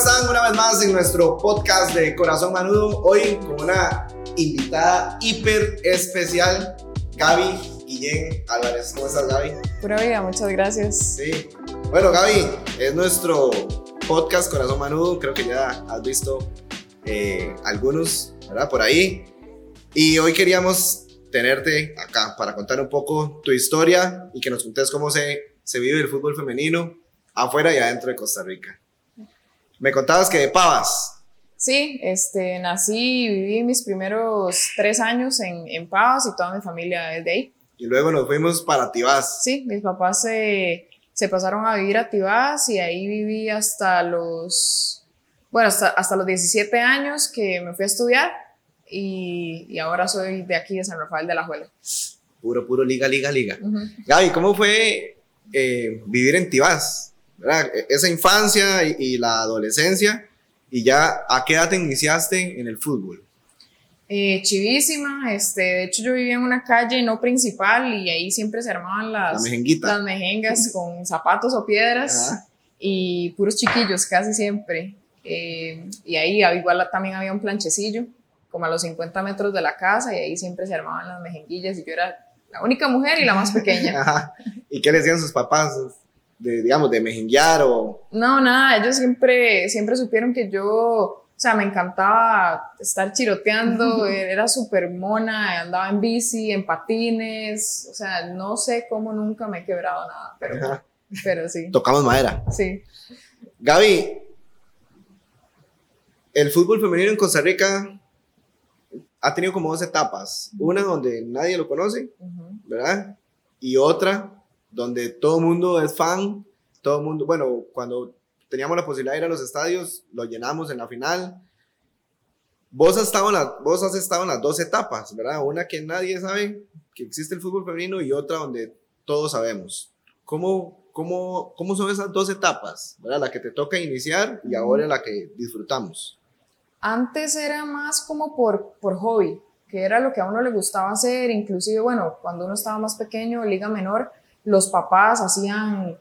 están? Una vez más en nuestro podcast de Corazón Manudo. Hoy con una invitada hiper especial, Gaby Guillén Álvarez. ¿Cómo estás, Gaby? Pura vida, muchas gracias. Sí. Bueno, Gaby, es nuestro podcast Corazón Manudo. Creo que ya has visto eh, algunos, ¿verdad? Por ahí. Y hoy queríamos tenerte acá para contar un poco tu historia y que nos contes cómo se, se vive el fútbol femenino afuera y adentro de Costa Rica. Me contabas que de Pavas. Sí, este, nací y viví mis primeros tres años en, en Pavas y toda mi familia es de ahí. Y luego nos fuimos para Tibás. Sí, mis papás se, se pasaron a vivir a Tibás y ahí viví hasta los, bueno, hasta, hasta los 17 años que me fui a estudiar y, y ahora soy de aquí, de San Rafael de la Juela. Puro, puro liga, liga, liga. Gaby, ¿cómo fue eh, vivir en Tibás? ¿Verdad? E-, esa infancia y, y, la adolescencia. ¿Y ya a qué edad te iniciaste en el fútbol? Eh, chivísima, este, de hecho yo vivía en una calle no principal y ahí siempre se armaban las, La las mejengas con zapatos o piedras y puros chiquillos casi siempre. Eh, y ahí igual también había un planchecillo, como a los 50 metros de la casa, y ahí siempre se armaban las mejenguillas y yo era la única mujer y la más pequeña. Ajá. ¿Y qué le decían sus papás? De, digamos, de mejenguear o... No, nada, ellos siempre, siempre supieron que yo, o sea, me encantaba estar chiroteando, era súper mona, andaba en bici, en patines, o sea, no sé cómo nunca me he quebrado nada, pero, Ajá. pero sí, Tocamos madera. sí. Gaby, el fútbol femenino en Costa Rica ha tenido como dos etapas. Una donde nadie lo conoce. ¿verdad? Y otra donde todo el mundo es fan, todo el mundo, bueno, cuando teníamos la posibilidad de ir a los estadios, lo llenamos en la final. Vos has, estado en la- vos has estado las dos etapas, ¿verdad? Una que nadie sabe que existe el fútbol femenino y otra donde todos sabemos. ¿Cómo, cómo, cómo son esas dos etapas? ¿verdad? La que te toca iniciar y ahora la que disfrutamos. Antes era más como por, por hobby, que era lo que a uno le gustaba hacer, inclusive, bueno, cuando uno estaba más pequeño, liga menor, los papás hacían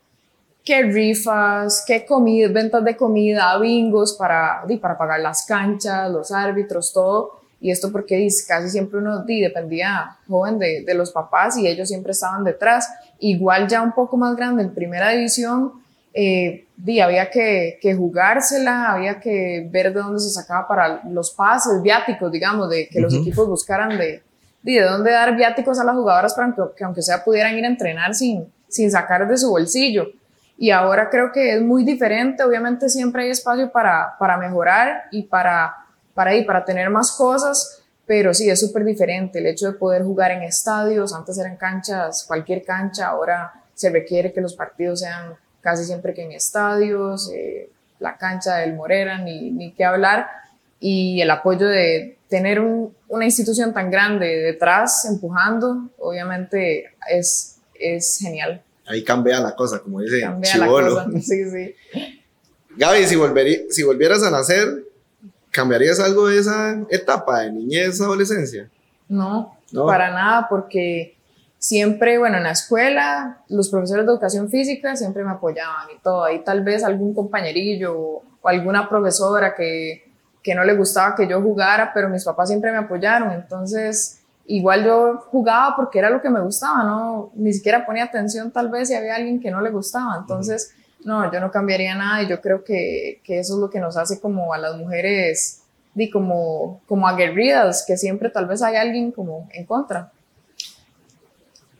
que rifas, que comida, ventas de comida, bingos para, para pagar las canchas, los árbitros, todo. Y esto porque casi siempre uno dependía joven de, de los papás y ellos siempre estaban detrás. Igual ya un poco más grande en primera división, eh, di, había que, que jugársela, había que ver de dónde se sacaba para los pases, viáticos, digamos, de que los equipos buscaran de, de dónde dar viáticos a las jugadoras para que, que aunque sea pudieran ir a entrenar sin, sin sacar de su bolsillo. Y ahora creo que es muy diferente, obviamente siempre hay espacio para, para mejorar y para, para, para tener más cosas, pero sí, es súper diferente el hecho de poder jugar en estadios, antes eran canchas, cualquier cancha, ahora se requiere que los partidos sean casi siempre que en estadios, eh, la cancha del Morera, ni, ni qué hablar, y el apoyo de tener un- una institución tan grande detrás empujando, obviamente es, es genial. Ahí cambia la cosa, como dice Cambia la Chibolo. cosa. Sí, sí. Gaby, si, volverí- si volvieras a nacer, ¿cambiarías algo de esa etapa de niñez, adolescencia? No, No. para nada, porque siempre, bueno, en la escuela, los profesores de educación física siempre me apoyaban y todo. Ahí tal vez algún compañerillo o alguna profesora que, que no le gustaba que yo jugara, pero mis papás siempre me apoyaron. Entonces, igual yo jugaba porque era lo que me gustaba, ¿no? Ni siquiera ponía atención tal vez si había alguien que no le gustaba. Entonces, no, yo no cambiaría nada y yo creo que, que eso es lo que nos hace como a las mujeres, di, como, como aguerridas, que siempre tal vez hay alguien como en contra.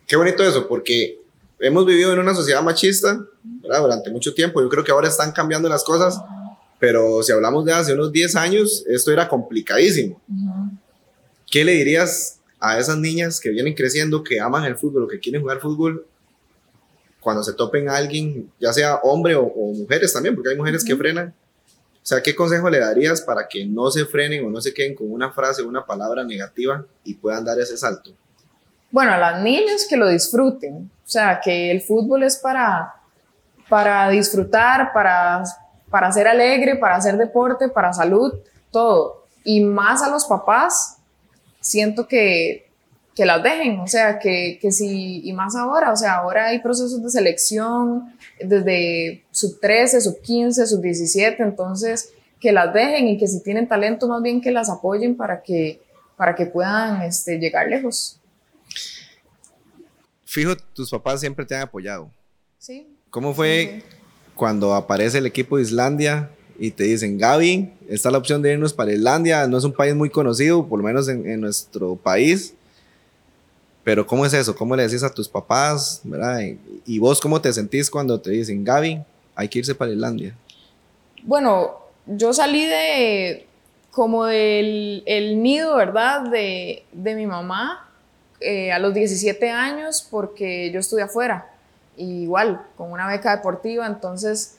Qué bonito eso, porque hemos vivido en una sociedad machista durante mucho tiempo. Yo creo que ahora están cambiando las cosas, pero si hablamos de hace unos 10 años, esto era complicadísimo. ¿Qué le dirías a esas niñas que vienen creciendo, que aman el fútbol o que quieren jugar fútbol, cuando se topen a alguien, ya sea hombre o, o mujeres también, porque hay mujeres que Ujú. frenan? O sea, ¿qué consejo le darías para que no se frenen o no se queden con una frase o una palabra negativa y puedan dar ese salto? Bueno, a las niñas que lo disfruten, o sea, que el fútbol es para, para disfrutar, para, para ser alegre, para hacer deporte, para salud, todo. Y más a los papás, siento que, que las dejen, o sea, que, que si, y más ahora, o sea, ahora hay procesos de selección desde sub 13, sub 15, sub 17, entonces que las dejen y que si tienen talento más bien que las apoyen para que, para que puedan este, llegar lejos. Fijo, tus papás siempre te han apoyado. Sí. ¿Cómo fue cuando aparece el equipo de Islandia y te dicen, Gaby, está la opción de irnos para Islandia, no es un país muy conocido, por lo menos en, en nuestro país, pero ¿cómo es eso? ¿Cómo le decís a tus papás? ¿verdad? Y, vos cómo te sentís cuando te dicen, Gaby, hay que irse para Islandia? Bueno, yo salí de como del el nido, ¿verdad? De, de mi mamá eh, a los 17 años porque yo estudié afuera, igual, con una beca deportiva, entonces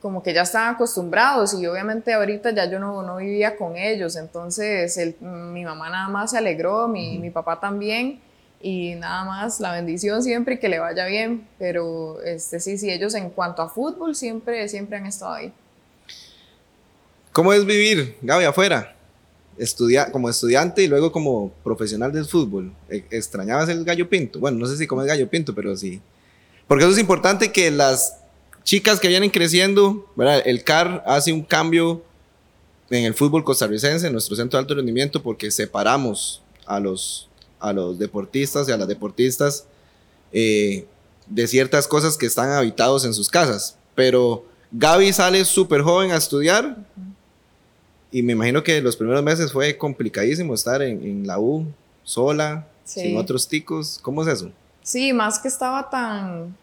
como que ya estaban acostumbrados y obviamente ahorita ya yo no, no vivía con ellos, entonces el, mi mamá nada más se alegró, mi, mi, papá también y nada más la bendición siempre y que le vaya bien, pero este, sí, sí, ellos en cuanto a fútbol siempre, siempre han estado ahí. ¿Cómo es vivir, Gaby, afuera? Estudia, como estudiante y luego como profesional del fútbol. ¿E, ¿Extrañabas el gallo pinto? Bueno, no sé si comes gallo pinto, pero sí. Porque eso es importante que las chicas que vienen creciendo, ¿verdad? el CAR hace un cambio en el fútbol costarricense, en nuestro centro de alto rendimiento, porque separamos a los, a los deportistas y a las deportistas eh, de ciertas cosas que están habitados en sus casas. Pero Gaby sale súper joven a estudiar y me imagino que los primeros meses fue complicadísimo estar en, en la U, sola, sí. sin otros ticos. ¿Cómo es eso? Sí, más que estaba tan,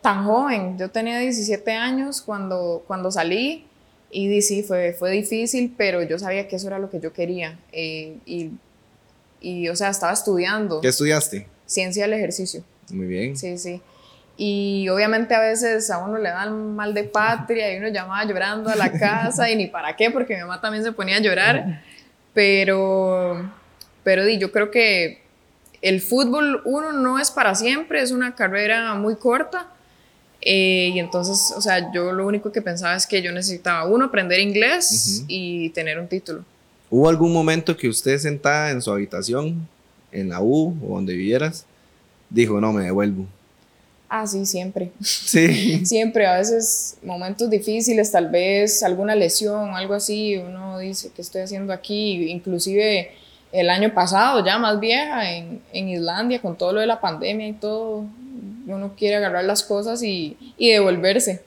tan joven. Yo tenía 17 años cuando, cuando salí y sí, fue, fue difícil, pero yo sabía que eso era lo que yo quería. Eh, y, y, o sea, estaba estudiando. ¿Qué estudiaste? Ciencia del ejercicio. Muy bien. Sí, sí. Y obviamente a veces a uno le dan mal de patria y uno llamaba llorando a la casa y ni para qué, porque mi mamá también se ponía a llorar. Pero, pero yo creo que el fútbol, uno, no es para siempre, es una carrera muy corta. Eh, y entonces, o sea, yo lo único que pensaba es que yo necesitaba, uno, aprender inglés uh -huh. y tener un título. ¿Hubo algún momento que usted sentada en su habitación, en la U o donde vivieras, dijo, no, me devuelvo? Ah, sí, siempre. Sí. siempre, a veces momentos difíciles, tal vez alguna lesión, algo así, uno dice, ¿qué estoy haciendo aquí? Inclusive el año pasado, ya más vieja, en, en Islandia, con todo lo de la pandemia y todo, uno quiere agarrar las cosas y, y devolverse.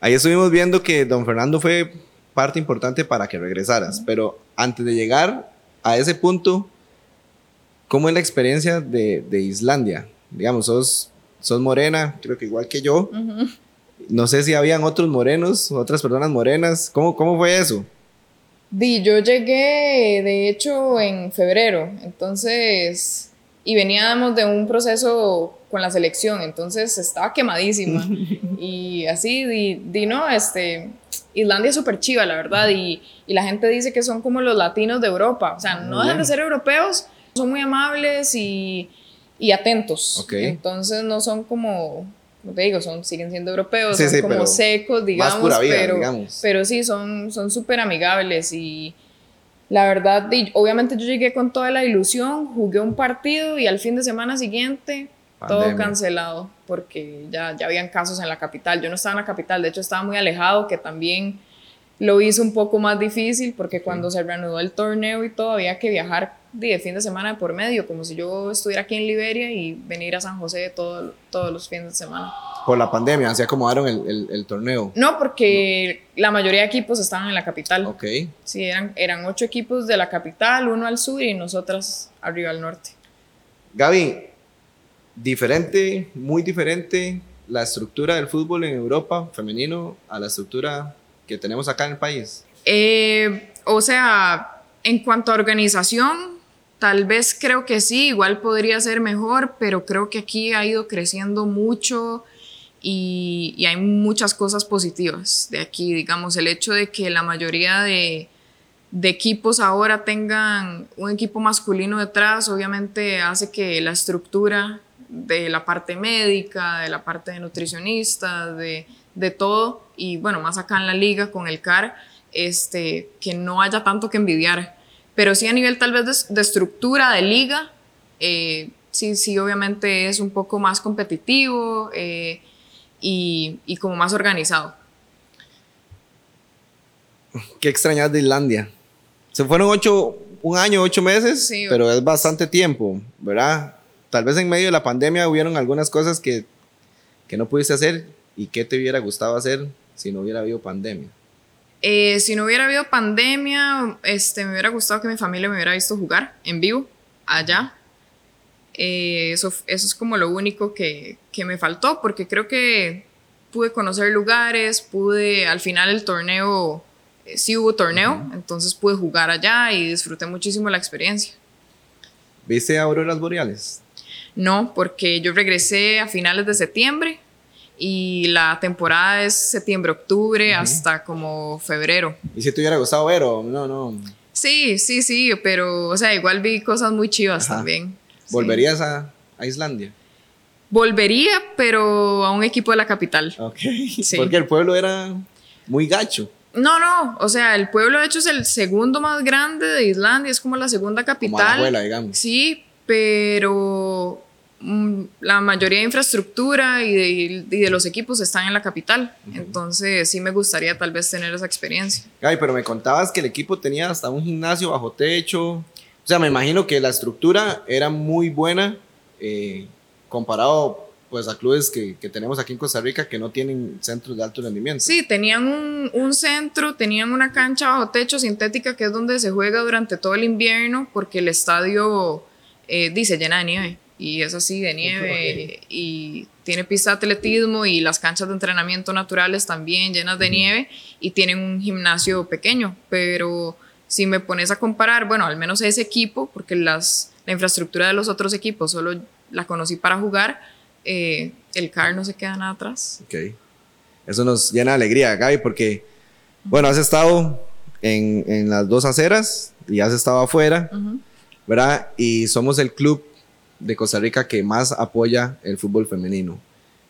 Ahí estuvimos viendo que don Fernando fue parte importante para que regresaras, pero antes de llegar a ese punto, ¿cómo es la experiencia de, de Islandia? Digamos, sos sos morena, creo que igual que yo. Uh -huh. No sé si habían otros morenos, otras personas morenas. ¿Cómo, cómo fue eso? Di, yo llegué, de hecho, en febrero, entonces, y veníamos de un proceso con la selección, entonces estaba quemadísima. y así, di, di, no, este, Islandia es súper chiva, la verdad, y, y, la gente dice que son como los latinos de Europa, o sea, no dejan de ser europeos, son muy amables y y atentos. Okay. Entonces no son como, como te digo, son, siguen siendo europeos, sí, son sí, como secos, digamos, vida, pero, digamos. pero sí, son súper amigables y la verdad, obviamente yo llegué con toda la ilusión, jugué un partido y al fin de semana siguiente Pandemia. todo cancelado porque ya, ya habían casos en la capital. Yo no estaba en la capital, de hecho estaba muy alejado, que también lo hizo un poco más difícil porque cuando sí. se reanudó el torneo y todo había que viajar de fin de semana por medio, como si yo estuviera aquí en Liberia y venir a San José todo, todos los fines de semana. Por la pandemia, ¿se acomodaron el, el, el torneo? No, porque no. la mayoría de equipos estaban en la capital. Ok. Sí, eran, eran ocho equipos de la capital, uno al sur y nosotras arriba al norte. Gaby, diferente, muy diferente la estructura del fútbol en Europa femenino a la estructura que tenemos acá en el país. Eh, o sea, en cuanto a organización, Tal vez creo que sí, igual podría ser mejor, pero creo que aquí ha ido creciendo mucho y, y, hay muchas cosas positivas de aquí. Digamos, el hecho de que la mayoría de, de, equipos ahora tengan un equipo masculino detrás, obviamente hace que la estructura de la parte médica, de la parte de nutricionistas, de, de todo, y bueno, más acá en la liga con el CAR, este, que no haya tanto que envidiar pero sí a nivel tal vez de, de estructura, de liga, eh, sí, sí, obviamente es un poco más competitivo eh, y, y, como más organizado. ¿Qué extrañas de Islandia? Se fueron ocho, un año, ocho meses, pero es bastante tiempo, ¿verdad? Tal vez en medio de la pandemia hubieron algunas cosas que, que no pudiste hacer y que te hubiera gustado hacer si no hubiera habido pandemia. Eh, si no hubiera habido pandemia, este, me hubiera gustado que mi familia me hubiera visto jugar en vivo allá. Eh, eso, eso es como lo único que, que, me faltó, porque creo que pude conocer lugares, pude, al final el torneo, eh, sí hubo torneo, entonces pude jugar allá y disfruté muchísimo la experiencia. ¿Viste auroras boreales? No, porque yo regresé a finales de septiembre y la temporada es septiembre-octubre hasta como febrero. ¿Y si te hubiera gustado ver o no, no? Sí, sí, sí, pero, o sea, igual vi cosas muy chivas también. ¿Volverías a, a, Islandia? Volvería, pero a un equipo de la capital. Ok, porque el pueblo era muy gacho. No, no, o sea, el pueblo de hecho es el segundo más grande de Islandia, es como la segunda capital. Como digamos. Sí, pero la mayoría de infraestructura y de, los equipos están en la capital. Entonces sí me gustaría tal vez tener esa experiencia. Ay, pero me contabas que el equipo tenía hasta un gimnasio bajo techo. O sea, me imagino que la estructura era muy buena eh, comparado pues a clubes que, que, tenemos aquí en Costa Rica que no tienen centros de alto rendimiento. Sí, tenían un, un, centro, tenían una cancha bajo techo sintética que es donde se juega durante todo el invierno porque el estadio eh, dice llena de nieve y es así de nieve y tiene pista de atletismo y las canchas de entrenamiento naturales también llenas de nieve y tienen un gimnasio pequeño, pero si me pones a comparar, bueno, al menos ese equipo, porque las, la infraestructura de los otros equipos solo la conocí para jugar, eh, el CAR no se queda nada atrás. Ok. Eso nos llena de alegría, Gaby, porque, bueno, has estado en, en las dos aceras y has estado afuera, ¿verdad? Y somos el club de Costa Rica que más apoya el fútbol femenino.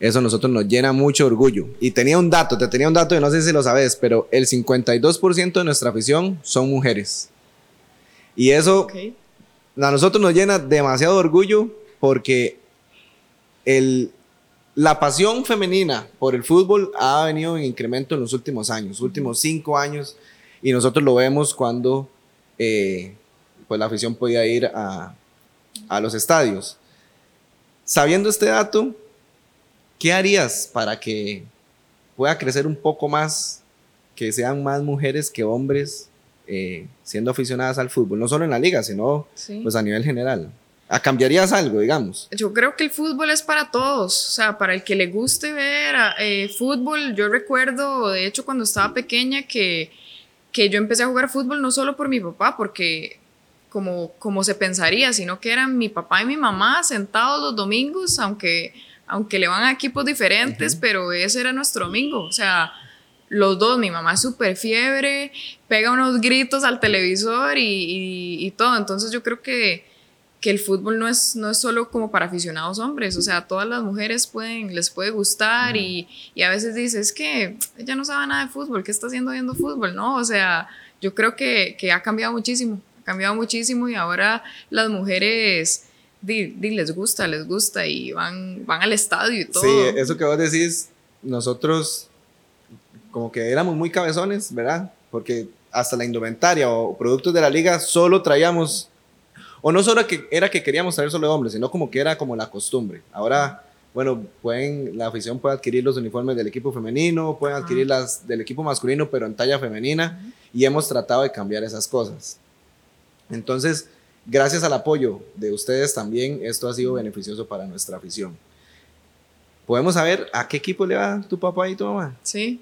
Eso a nosotros nos llena mucho orgullo. Y tenía un dato, te tenía un dato y no sé si lo sabes, pero el 52% de nuestra afición son mujeres. Y eso a nosotros nos llena demasiado orgullo porque el, la pasión femenina por el fútbol ha venido en incremento en los últimos años, últimos cinco años, y nosotros lo vemos cuando eh, pues la afición podía ir a, a los estadios. Sabiendo este dato, ¿qué harías para que pueda crecer un poco más, que sean más mujeres que hombres eh, siendo aficionadas al fútbol? No solo en la liga, sino pues a nivel general. ¿A ¿Cambiarías algo, digamos? Yo creo que el fútbol es para todos, o sea, para el que le guste ver eh, fútbol. Yo recuerdo, de hecho, cuando estaba pequeña, que, que yo empecé a jugar fútbol no solo por mi papá, porque como, como se pensaría, sino que eran mi papá y mi mamá sentados los domingos, aunque, aunque le van a equipos diferentes, pero ese era nuestro domingo. O sea, los dos, mi mamá es súper fiebre, pega unos gritos al televisor y, y, todo. Entonces yo creo que, que, el fútbol no es, no es solo como para aficionados hombres, o sea, todas las mujeres pueden, les puede gustar y, y, a veces dices, es que ella no sabe nada de fútbol, ¿qué está haciendo viendo fútbol? No, o sea, yo creo que, que ha cambiado muchísimo cambiado muchísimo y ahora las mujeres les gusta, les gusta y van, van al estadio y todo. Sí, eso que vos decís, nosotros como que éramos muy cabezones, ¿verdad? Porque hasta la indumentaria o productos de la liga solo traíamos, o no solo que era que queríamos traer solo de hombres, sino como que era como la costumbre. Ahora, bueno, pueden, la afición puede adquirir los uniformes del equipo femenino, pueden adquirir las del equipo masculino, pero en talla femenina, y hemos tratado de cambiar esas cosas. Entonces, gracias al apoyo de ustedes también, esto ha sido beneficioso para nuestra afición. ¿Podemos saber a qué equipo le va tu papá y tu mamá? Sí.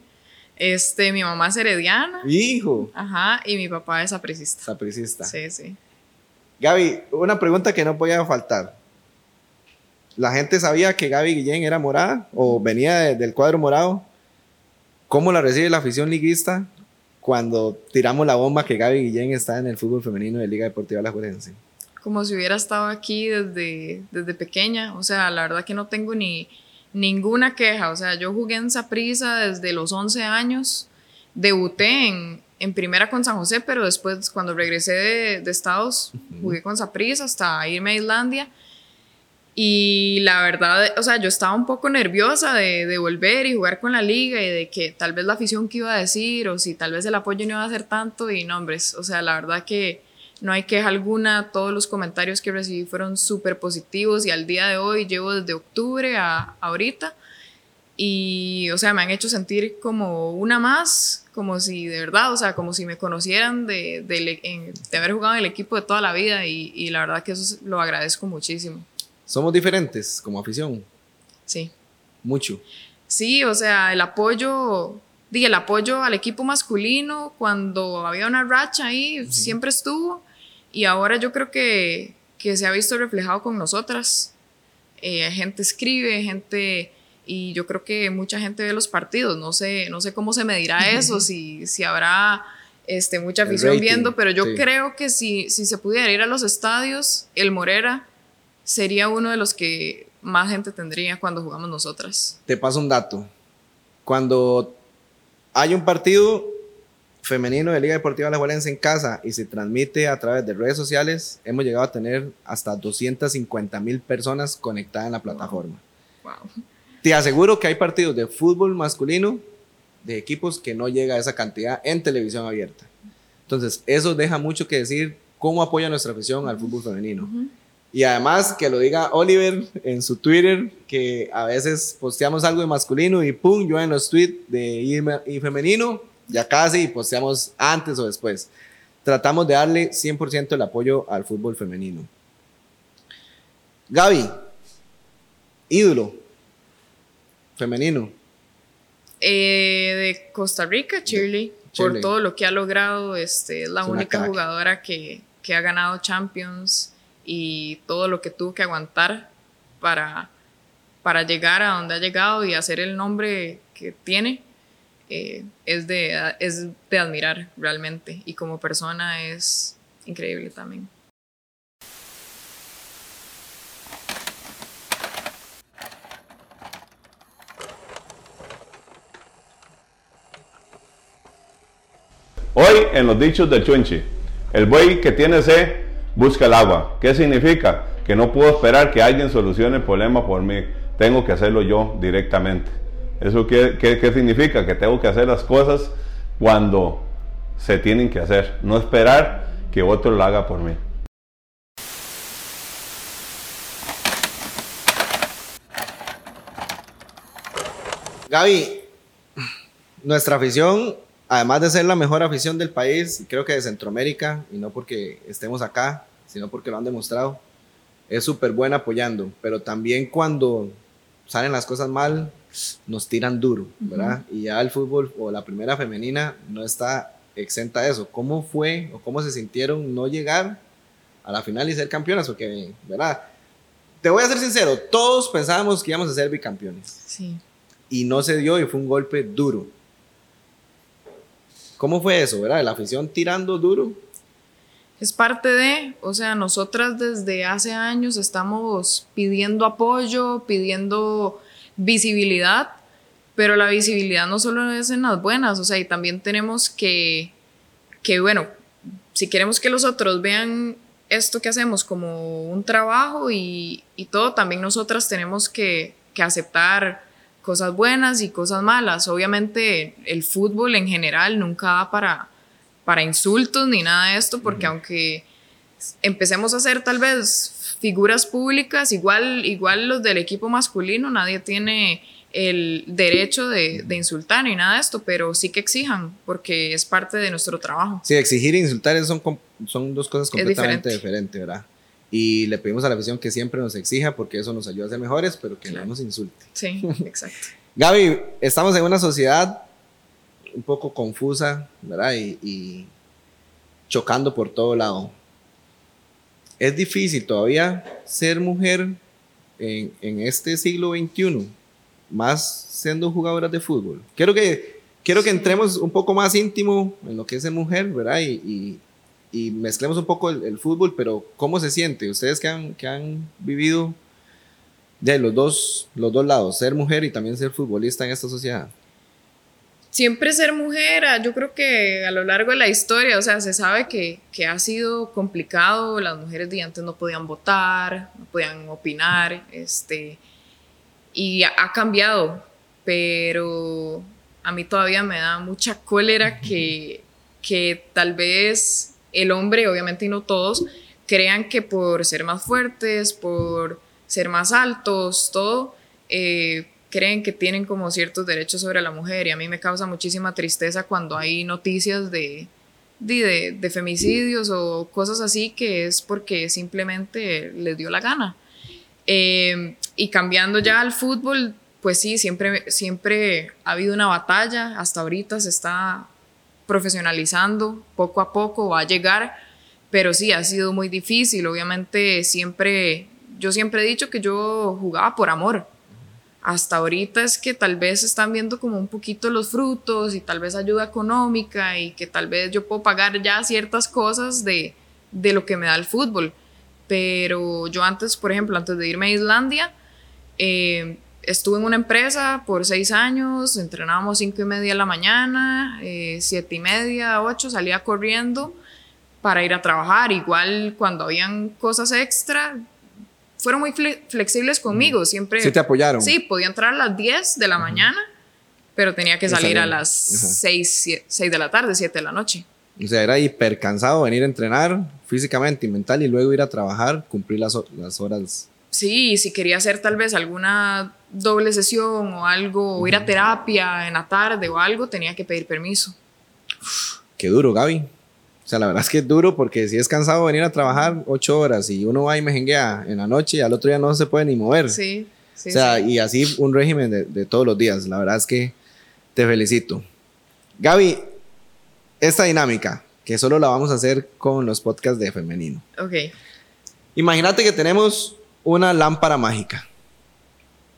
Este, mi mamá es herediana. Hijo. Ajá, y mi papá es apricista. Apricista. Sí, sí. Gaby, una pregunta que no podía faltar. ¿La gente sabía que Gaby Guillén era morada o venía del cuadro morado? ¿Cómo la recibe la afición liguista? Cuando tiramos la bomba que Gaby Guillén está en el fútbol femenino de Liga Deportiva La Juerense? Como si hubiera estado aquí desde, desde pequeña. O sea, la verdad que no tengo ni ninguna queja. O sea, yo jugué en Saprisa desde los 11 años. debuté en, en primera con San José, pero después cuando regresé de, de Estados, jugué con Saprissa hasta irme a Islandia. Y la verdad, o sea, yo estaba un poco nerviosa de, de, volver y jugar con la liga y de que tal vez la afición que iba a decir o si tal vez el apoyo no iba a ser tanto y nombres, o sea, la verdad que no hay queja alguna, todos los comentarios que recibí fueron súper positivos y al día de hoy llevo desde octubre a, ahorita y, o sea, me han hecho sentir como una más, como si de verdad, o sea, como si me conocieran de, de, de haber jugado en el equipo de toda la vida y, y la verdad que eso lo agradezco muchísimo. Somos diferentes como afición. Sí. Mucho. Sí, o sea, el apoyo, dije, el apoyo al equipo masculino cuando había una racha ahí, uh -huh. siempre estuvo. Y ahora yo creo que, que se ha visto reflejado con nosotras. Eh, gente escribe, gente, y yo creo que mucha gente ve los partidos. No sé, no sé cómo se medirá eso, si, si habrá este, mucha afición viendo, pero yo sí. creo que si, si se pudiera ir a los estadios, el Morera sería uno de los que más gente tendría cuando jugamos nosotras. Te paso un dato. Cuando hay un partido femenino de Liga Deportiva Alajuelense en casa y se transmite a través de redes sociales, hemos llegado a tener hasta 250 mil personas conectadas en la plataforma. Wow. Te aseguro que hay partidos de fútbol masculino de equipos que no llega a esa cantidad en televisión abierta. Entonces, eso deja mucho que decir cómo apoya nuestra afición al fútbol femenino. Uh -huh. Y además que lo diga Oliver en su Twitter, que a veces posteamos algo de masculino y pum, yo en los tweets de y femenino, ya casi posteamos antes o después. Tratamos de darle 100% el apoyo al fútbol femenino. Gaby, ídolo femenino. Eh, de Costa Rica, Shirley, por todo lo que ha logrado. Este, es la es única jugadora que, que ha ganado Champions y todo lo que tuvo que aguantar para, para llegar a donde ha llegado y hacer el nombre que tiene, eh, es, de, es de admirar realmente. Y como persona es increíble también. Hoy en los dichos del Chunchi, el buey que tiene sed busca el agua. ¿Qué significa? Que no puedo esperar que alguien solucione el problema por mí. Tengo que hacerlo yo directamente. ¿Eso qué, qué, qué, significa? Que tengo que hacer las cosas cuando se tienen que hacer. No esperar que otro lo haga por mí. Gaby, nuestra afición, además de ser la mejor afición del país, creo que de Centroamérica, y no porque estemos acá, sino porque lo han demostrado, es súper buena apoyando, pero también cuando salen las cosas mal, nos tiran duro, ¿verdad? Uh -huh. Y ya el fútbol o la primera femenina no está exenta de eso. ¿Cómo fue o cómo se sintieron no llegar a la final y ser campeonas? Porque, ¿verdad? Te voy a ser sincero, todos pensábamos que íbamos a ser bicampeones. Sí. Y no se dio y fue un golpe duro. ¿Cómo fue eso, verdad? La afición tirando duro. Es parte de, o sea, nosotras desde hace años estamos pidiendo apoyo, pidiendo visibilidad, pero la visibilidad no solo es en las buenas, o sea, y también tenemos que, que bueno, si queremos que los otros vean esto que hacemos como un trabajo y, y todo, también nosotras tenemos que, que aceptar cosas buenas y cosas malas. Obviamente el fútbol en general nunca va para, para insultos ni nada de esto, porque uh -huh. aunque empecemos a ser tal vez figuras públicas, igual, igual los del equipo masculino, nadie tiene el derecho de, de, insultar ni nada de esto, pero sí que exijan, porque es parte de nuestro trabajo. Sí, exigir e insultar son, son dos cosas completamente diferentes, ¿verdad? Y le pedimos a la afición que siempre nos exija porque eso nos ayuda a ser mejores, pero que claro. no nos insulte. Sí, exacto. Gaby, estamos en una sociedad un poco confusa, ¿verdad? Y, y, chocando por todo lado. Es difícil todavía ser mujer en, en este siglo XXI, más siendo jugadoras de fútbol. Quiero que, quiero que entremos un poco más íntimo en lo que es ser mujer, ¿verdad? Y, y y mezclemos un poco el, el, fútbol, pero ¿cómo se siente? Ustedes que han, que han vivido de los dos, los dos lados, ser mujer y también ser futbolista en esta sociedad. siempre ser mujer, ah, yo creo que a lo largo de la historia, o sea, se sabe que, que ha sido complicado, las mujeres de antes no podían votar, no podían opinar, este, y ha, ha cambiado, pero a mí todavía me da mucha cólera que, que tal vez el hombre, obviamente y no todos, crean que por ser más fuertes, por ser más altos, todo, eh, creen que tienen como ciertos derechos sobre la mujer y a mí me causa muchísima tristeza cuando hay noticias de, de, femicidios o cosas así que es porque simplemente les dio la gana. Eh, y cambiando ya al fútbol, pues sí, siempre, siempre ha habido una batalla, hasta ahorita se está profesionalizando poco a poco, va a llegar, pero sí, ha sido muy difícil, obviamente siempre, yo siempre he dicho que yo jugaba por amor, hasta ahorita es que tal vez están viendo como un poquito los frutos y tal vez ayuda económica y que tal vez yo puedo pagar ya ciertas cosas de, de lo que me da el fútbol. Pero yo antes, por ejemplo, antes de irme a Islandia, eh, estuve en una empresa por seis años, entrenábamos cinco y media de la mañana, eh, siete y media, ocho, salía corriendo para ir a trabajar. Igual cuando habían cosas extra, fueron muy flexibles conmigo, siempre... Sí te apoyaron. Sí, podía entrar a las 10 de la mañana, pero tenía que salir a las 6, 6 de la tarde, 7 de la noche. O sea, era hiper cansado venir a entrenar físicamente y mental y luego ir a trabajar, cumplir las, las horas. Sí, si quería hacer tal vez alguna doble sesión o algo, o ir a terapia en la tarde o algo, tenía que pedir permiso. Qué duro, Gaby. O sea, la verdad es que es duro porque si es cansado venir a trabajar ocho horas y uno va y mejenguea en la noche y al otro día no se puede ni mover. Sí, sí. O sea, sí. y así un régimen de, de, todos los días. La verdad es que te felicito. Gaby, esta dinámica, que solo la vamos a hacer con los podcasts de femenino. Ok. Imagínate que tenemos una lámpara mágica.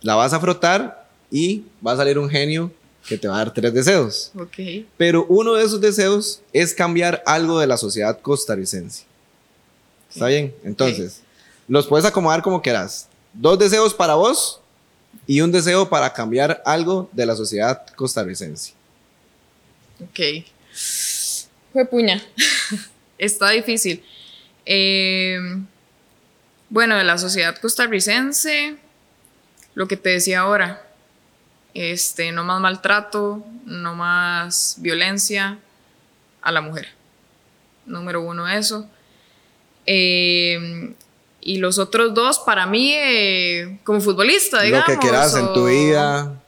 La vas a frotar y va a salir un genio que te va a dar tres deseos. Ok. Pero uno de esos deseos es cambiar algo de la sociedad costarricense. ¿Está bien? Entonces, los puedes acomodar como quieras. Dos deseos para vos y un deseo para cambiar algo de la sociedad costarricense. Ok. Fue puña. Está difícil. Eh, bueno, de la sociedad costarricense, lo que te decía ahora, este, no más maltrato, no más violencia a la mujer. Número uno, eso. Eh, y los otros dos, para mí, eh, como futbolista, digamos. Lo que quieras o... en tu vida.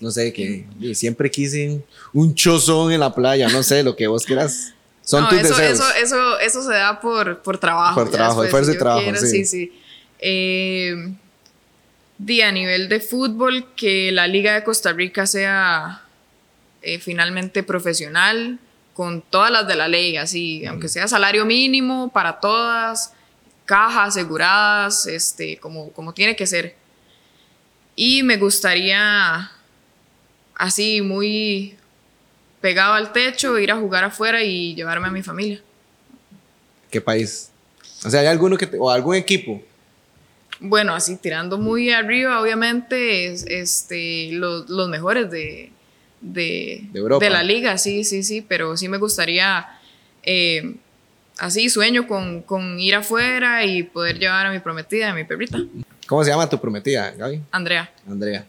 No sé, que siempre quise un chozón en la playa, no sé, lo que vos quieras. Son no, tus eso, deseos. Eso, eso, eso se da por, por trabajo. Por trabajo, esfuerzo y trabajo, quiero, sí. sí. sí. Eh, di, a nivel de fútbol, que la Liga de Costa Rica sea eh, finalmente profesional, con todas las de la ley, así, mm. aunque sea salario mínimo para todas, cajas aseguradas, este, como, como tiene que ser. Y me gustaría, así, muy pegado al techo, ir a jugar afuera y llevarme a mi familia. ¿Qué país? O sea, ¿hay alguno que te, o algún equipo? Bueno, así tirando muy arriba, obviamente, es, este, los, los mejores de, de, de, Europa. de, la liga, sí, sí, sí, pero sí me gustaría, eh, así sueño con, con, ir afuera y poder llevar a mi prometida, a mi perrita. ¿Cómo se llama tu prometida, Gaby? Andrea. Andrea.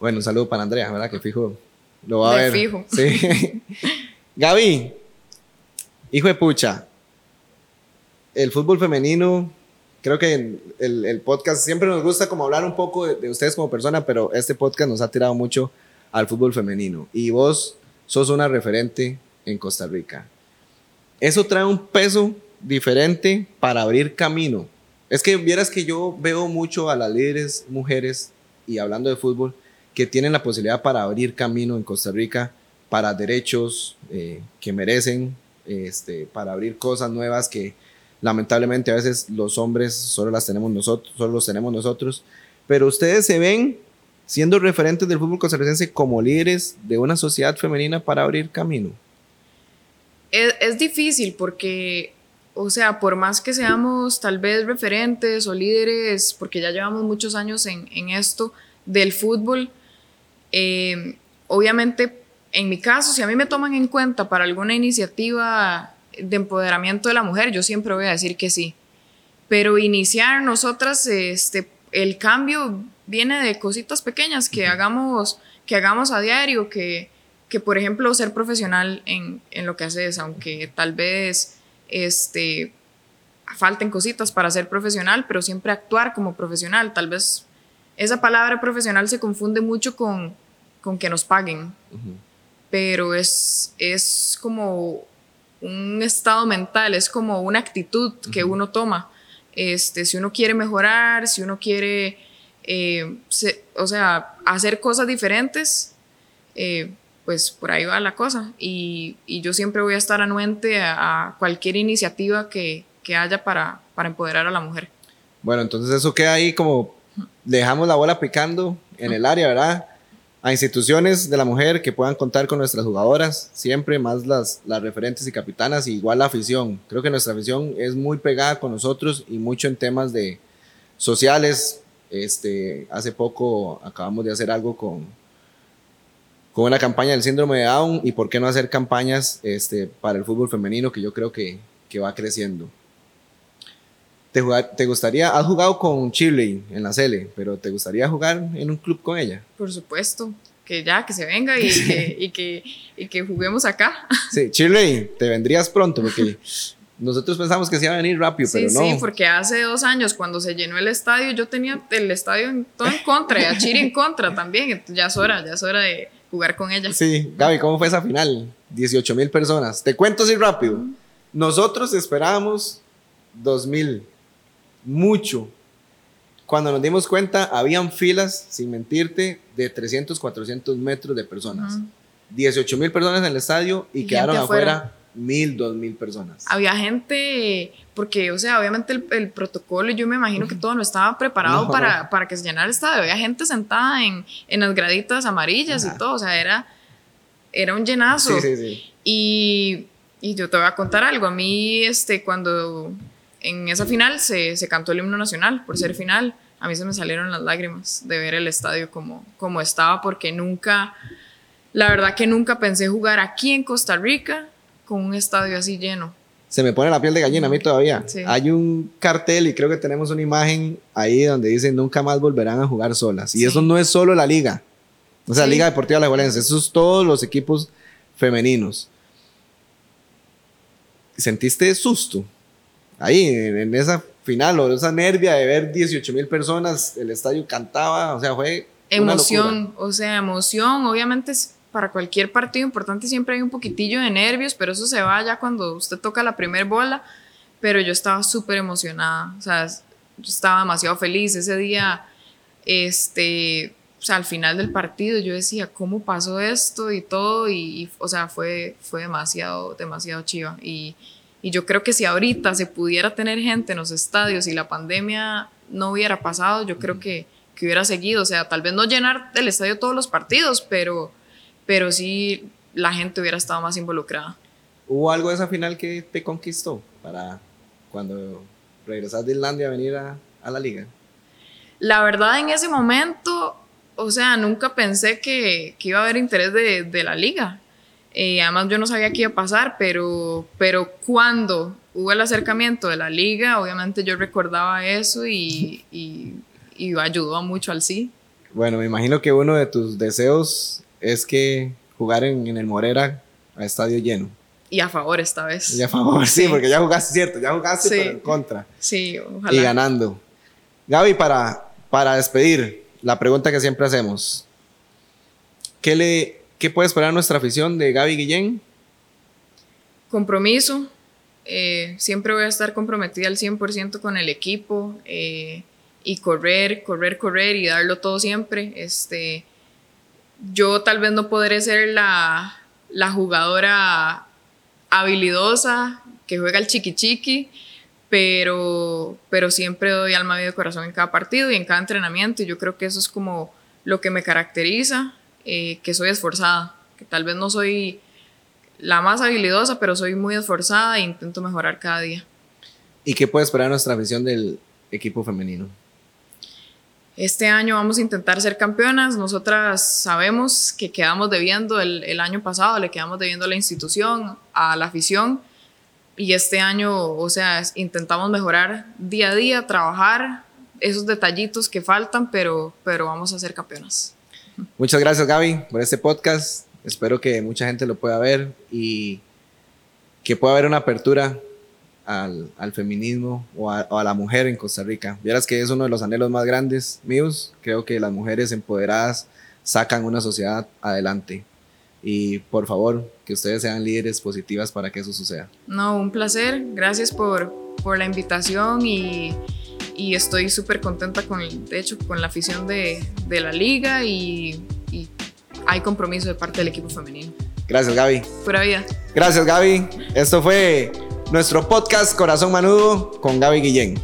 Bueno, un saludo para Andrea, ¿verdad? Que fijo lo va a de ver. fijo. Sí. Gaby, hijo de pucha, el fútbol femenino, creo que el, el, podcast siempre nos gusta como hablar un poco de, de, ustedes como persona, pero este podcast nos ha tirado mucho al fútbol femenino. Y vos sos una referente en Costa Rica. Eso trae un peso diferente para abrir camino. Es que vieras que yo veo mucho a las líderes mujeres y hablando de fútbol que tienen la posibilidad para abrir camino en Costa Rica para derechos eh, que merecen, este, para abrir cosas nuevas que lamentablemente a veces los hombres solo las tenemos nosotros, solo los tenemos nosotros, pero ustedes se ven siendo referentes del fútbol costarricense como líderes de una sociedad femenina para abrir camino. Es, difícil porque, o sea, por más que seamos tal vez referentes o líderes, porque ya llevamos muchos años en esto del fútbol, eh, obviamente en mi caso, si a mí me toman en cuenta para alguna iniciativa de empoderamiento de la mujer, yo siempre voy a decir que sí. Pero iniciar nosotras, este, el cambio viene de cositas pequeñas que hagamos, que hagamos a diario, que, que por ejemplo ser profesional en, en, lo que haces, aunque tal vez este, falten cositas para ser profesional, pero siempre actuar como profesional. Tal vez esa palabra profesional se confunde mucho con, con que nos paguen, pero es, es como un estado mental, es como una actitud que uno toma. Este, si uno quiere mejorar, si uno quiere, eh, o sea, hacer cosas diferentes, eh, pues por ahí va la cosa. Y, y, yo siempre voy a estar anuente a, cualquier iniciativa que, que haya para, para, empoderar a la mujer. Bueno, entonces eso queda ahí como dejamos la bola picando en el área, ¿verdad? a instituciones de la mujer que puedan contar con nuestras jugadoras, siempre más las, las referentes y capitanas, igual la afición. Creo que nuestra afición es muy pegada con nosotros y mucho en temas de sociales. Este, hace poco acabamos de hacer algo con, con una campaña del síndrome de Down y por qué no hacer campañas este, para el fútbol femenino que yo creo que, que va creciendo. ¿Te, ¿Te, gustaría, has jugado con Chile en la Cele, pero te gustaría jugar en un club con ella? Por supuesto, que ya, que se venga y que, y que, y que juguemos acá. Sí, Chile, te vendrías pronto porque nosotros pensamos que se iba a venir rápido, pero no. Sí, porque hace dos años cuando se llenó el estadio, yo tenía el estadio en, todo en contra y a Chile en contra también, ya es hora, ya es hora de jugar con ella. Sí, Gaby, ¿cómo fue esa final? 18 mil personas. Te cuento así rápido. Nosotros esperábamos 2000 mucho. Cuando nos dimos cuenta, habían filas, sin mentirte, de 300, 400 metros de personas. 18 mil personas en el estadio y, quedaron afuera. mil, dos mil personas. Había gente, porque, o sea, obviamente el, protocolo, yo me imagino que todo no estaba preparado para, para que se llenara el estadio. Había gente sentada en, en las graditas amarillas y todo, o sea, era, era un llenazo. Sí, sí, sí. Y, y yo te voy a contar algo. A mí, este, cuando en esa final se, se, cantó el himno nacional por ser final. A mí se me salieron las lágrimas de ver el estadio como, como estaba, porque nunca, la verdad que nunca pensé jugar aquí en Costa Rica con un estadio así lleno. Se me pone la piel de gallina a mí todavía. Hay un cartel y creo que tenemos una imagen ahí donde dice nunca más volverán a jugar solas. Y eso no es solo la liga. O sea, la Liga Deportiva La Valencia. Eso es todos los equipos femeninos. ¿Sentiste susto? Ahí en, esa final o esa nervia de ver 18 mil personas, el estadio cantaba, o sea, fue... Emoción, o sea, emoción, obviamente para cualquier partido importante siempre hay un poquitillo de nervios, pero eso se va ya cuando usted toca la primer bola, pero yo estaba súper emocionada, o sea, yo estaba demasiado feliz ese día, este, o sea, al final del partido yo decía, ¿cómo pasó esto? Y todo, y, o sea, fue, fue demasiado, demasiado chiva, y y yo creo que si ahorita se pudiera tener gente en los estadios y la pandemia no hubiera pasado, yo creo que, que hubiera seguido. O sea, tal vez no llenar el estadio todos los partidos, pero, pero sí la gente hubiera estado más involucrada. ¿Hubo algo de esa final que te conquistó para cuando regresas de Irlanda a venir a, a la liga? La verdad, en ese momento, o sea, nunca pensé que, que iba a haber interés de, de la liga. Eh, además yo no sabía qué iba a pasar, pero, pero cuando hubo el acercamiento de la liga, obviamente yo recordaba eso y, y, ayudó mucho al sí. Bueno, me imagino que uno de tus deseos es que jugar en, el Morera a estadio lleno. Y a favor esta vez. Y a favor, sí, porque ya jugaste, cierto, ya jugaste, pero en contra. Sí, ojalá. Y ganando. Gaby, para, para despedir, la pregunta que siempre hacemos. ¿Qué le, ¿Qué puede esperar nuestra afición de Gaby Guillén? Compromiso. Eh, siempre voy a estar comprometida al 100% con el equipo eh, y correr, correr, correr y darlo todo siempre. Este, yo tal vez no podré ser la, la jugadora habilidosa que juega el chiqui chiqui, pero, pero siempre doy alma, vida y corazón en cada partido y en cada entrenamiento y yo creo que eso es como lo que me caracteriza eh, que soy esforzada, que tal vez no soy la más habilidosa, pero soy muy esforzada e intento mejorar cada día. ¿Y qué puede esperar nuestra afición del equipo femenino? Este año vamos a intentar ser campeonas. Nosotras sabemos que quedamos debiendo el, el año pasado, le quedamos debiendo a la institución, a la afición. Y este año, o sea, intentamos mejorar día a día, trabajar esos detallitos que faltan, pero, pero vamos a ser campeonas. Muchas gracias Gaby por este podcast. Espero que mucha gente lo pueda ver y que pueda haber una apertura al, al feminismo o a, la mujer en Costa Rica. Vieras que es uno de los anhelos más grandes míos. Creo que las mujeres empoderadas sacan una sociedad adelante. Y por favor, que ustedes sean líderes positivas para que eso suceda. No, un placer. Gracias por, por la invitación y y estoy súper contenta con, de hecho, con la afición de, de la liga y, y, hay compromiso de parte del equipo femenino. Gracias, Gaby. Pura vida. Gracias, Gaby. Esto fue nuestro podcast Corazón Manudo con Gaby Guillén.